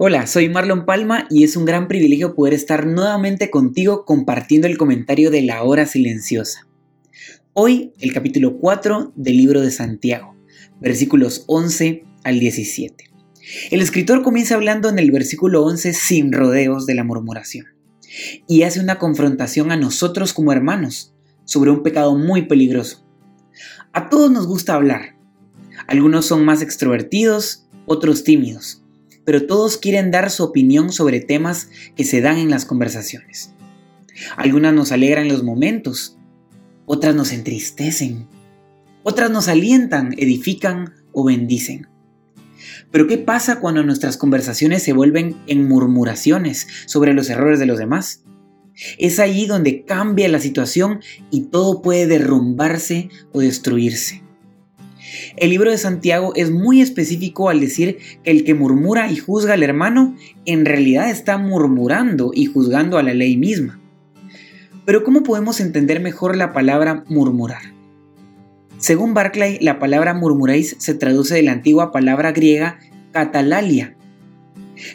Hola, soy Marlon Palma y es un gran privilegio poder estar nuevamente contigo compartiendo el comentario de la hora silenciosa. Hoy el capítulo 4 del libro de Santiago, versículos 11 al 17. El escritor comienza hablando en el versículo 11 sin rodeos de la murmuración y hace una confrontación a nosotros como hermanos sobre un pecado muy peligroso. A todos nos gusta hablar. Algunos son más extrovertidos, otros tímidos pero todos quieren dar su opinión sobre temas que se dan en las conversaciones. Algunas nos alegran los momentos, otras nos entristecen, otras nos alientan, edifican o bendicen. Pero ¿qué pasa cuando nuestras conversaciones se vuelven en murmuraciones sobre los errores de los demás? Es allí donde cambia la situación y todo puede derrumbarse o destruirse. El libro de Santiago es muy específico al decir que el que murmura y juzga al hermano en realidad está murmurando y juzgando a la ley misma. Pero ¿cómo podemos entender mejor la palabra murmurar? Según Barclay, la palabra murmuréis se traduce de la antigua palabra griega catalalia.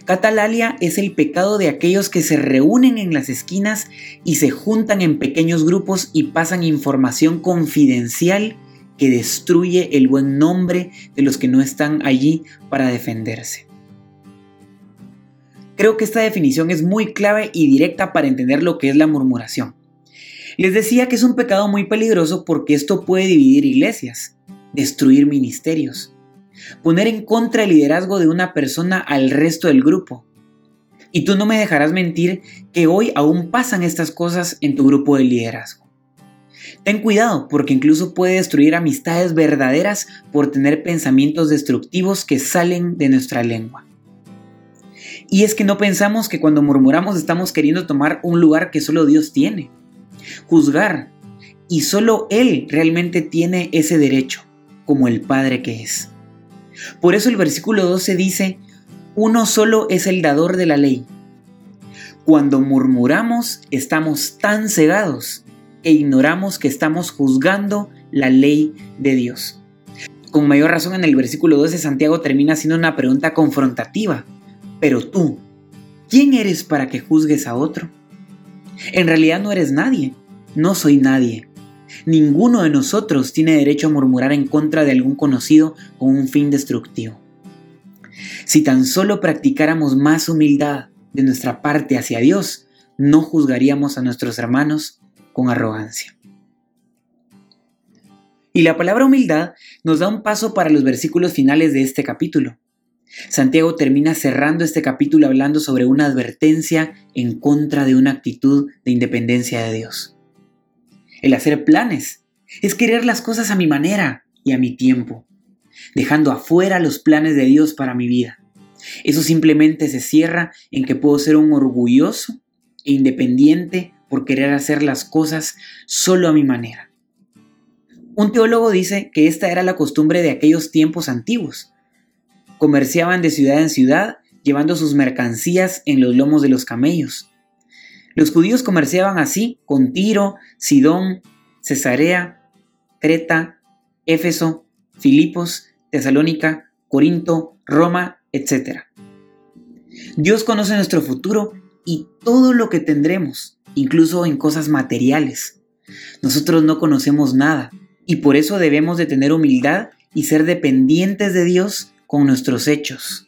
Catalalia es el pecado de aquellos que se reúnen en las esquinas y se juntan en pequeños grupos y pasan información confidencial que destruye el buen nombre de los que no están allí para defenderse. Creo que esta definición es muy clave y directa para entender lo que es la murmuración. Les decía que es un pecado muy peligroso porque esto puede dividir iglesias, destruir ministerios, poner en contra el liderazgo de una persona al resto del grupo. Y tú no me dejarás mentir que hoy aún pasan estas cosas en tu grupo de liderazgo. Ten cuidado porque incluso puede destruir amistades verdaderas por tener pensamientos destructivos que salen de nuestra lengua. Y es que no pensamos que cuando murmuramos estamos queriendo tomar un lugar que solo Dios tiene. Juzgar. Y solo Él realmente tiene ese derecho, como el Padre que es. Por eso el versículo 12 dice, uno solo es el dador de la ley. Cuando murmuramos estamos tan cegados e ignoramos que estamos juzgando la ley de Dios. Con mayor razón en el versículo 12 Santiago termina haciendo una pregunta confrontativa. Pero tú, ¿quién eres para que juzgues a otro? En realidad no eres nadie, no soy nadie. Ninguno de nosotros tiene derecho a murmurar en contra de algún conocido con un fin destructivo. Si tan solo practicáramos más humildad de nuestra parte hacia Dios, no juzgaríamos a nuestros hermanos con arrogancia. Y la palabra humildad nos da un paso para los versículos finales de este capítulo. Santiago termina cerrando este capítulo hablando sobre una advertencia en contra de una actitud de independencia de Dios. El hacer planes es querer las cosas a mi manera y a mi tiempo, dejando afuera los planes de Dios para mi vida. Eso simplemente se cierra en que puedo ser un orgulloso e independiente por querer hacer las cosas solo a mi manera. Un teólogo dice que esta era la costumbre de aquellos tiempos antiguos. Comerciaban de ciudad en ciudad, llevando sus mercancías en los lomos de los camellos. Los judíos comerciaban así con Tiro, Sidón, Cesarea, Creta, Éfeso, Filipos, Tesalónica, Corinto, Roma, etc. Dios conoce nuestro futuro y todo lo que tendremos incluso en cosas materiales. Nosotros no conocemos nada y por eso debemos de tener humildad y ser dependientes de Dios con nuestros hechos.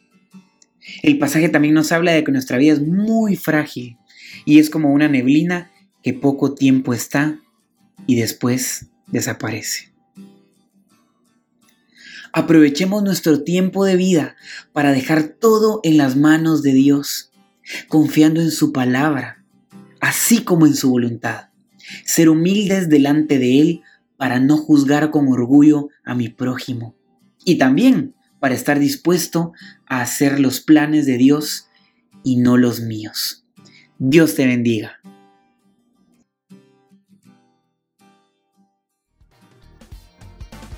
El pasaje también nos habla de que nuestra vida es muy frágil y es como una neblina que poco tiempo está y después desaparece. Aprovechemos nuestro tiempo de vida para dejar todo en las manos de Dios, confiando en su palabra, así como en su voluntad. Ser humildes delante de Él para no juzgar con orgullo a mi prójimo. Y también para estar dispuesto a hacer los planes de Dios y no los míos. Dios te bendiga.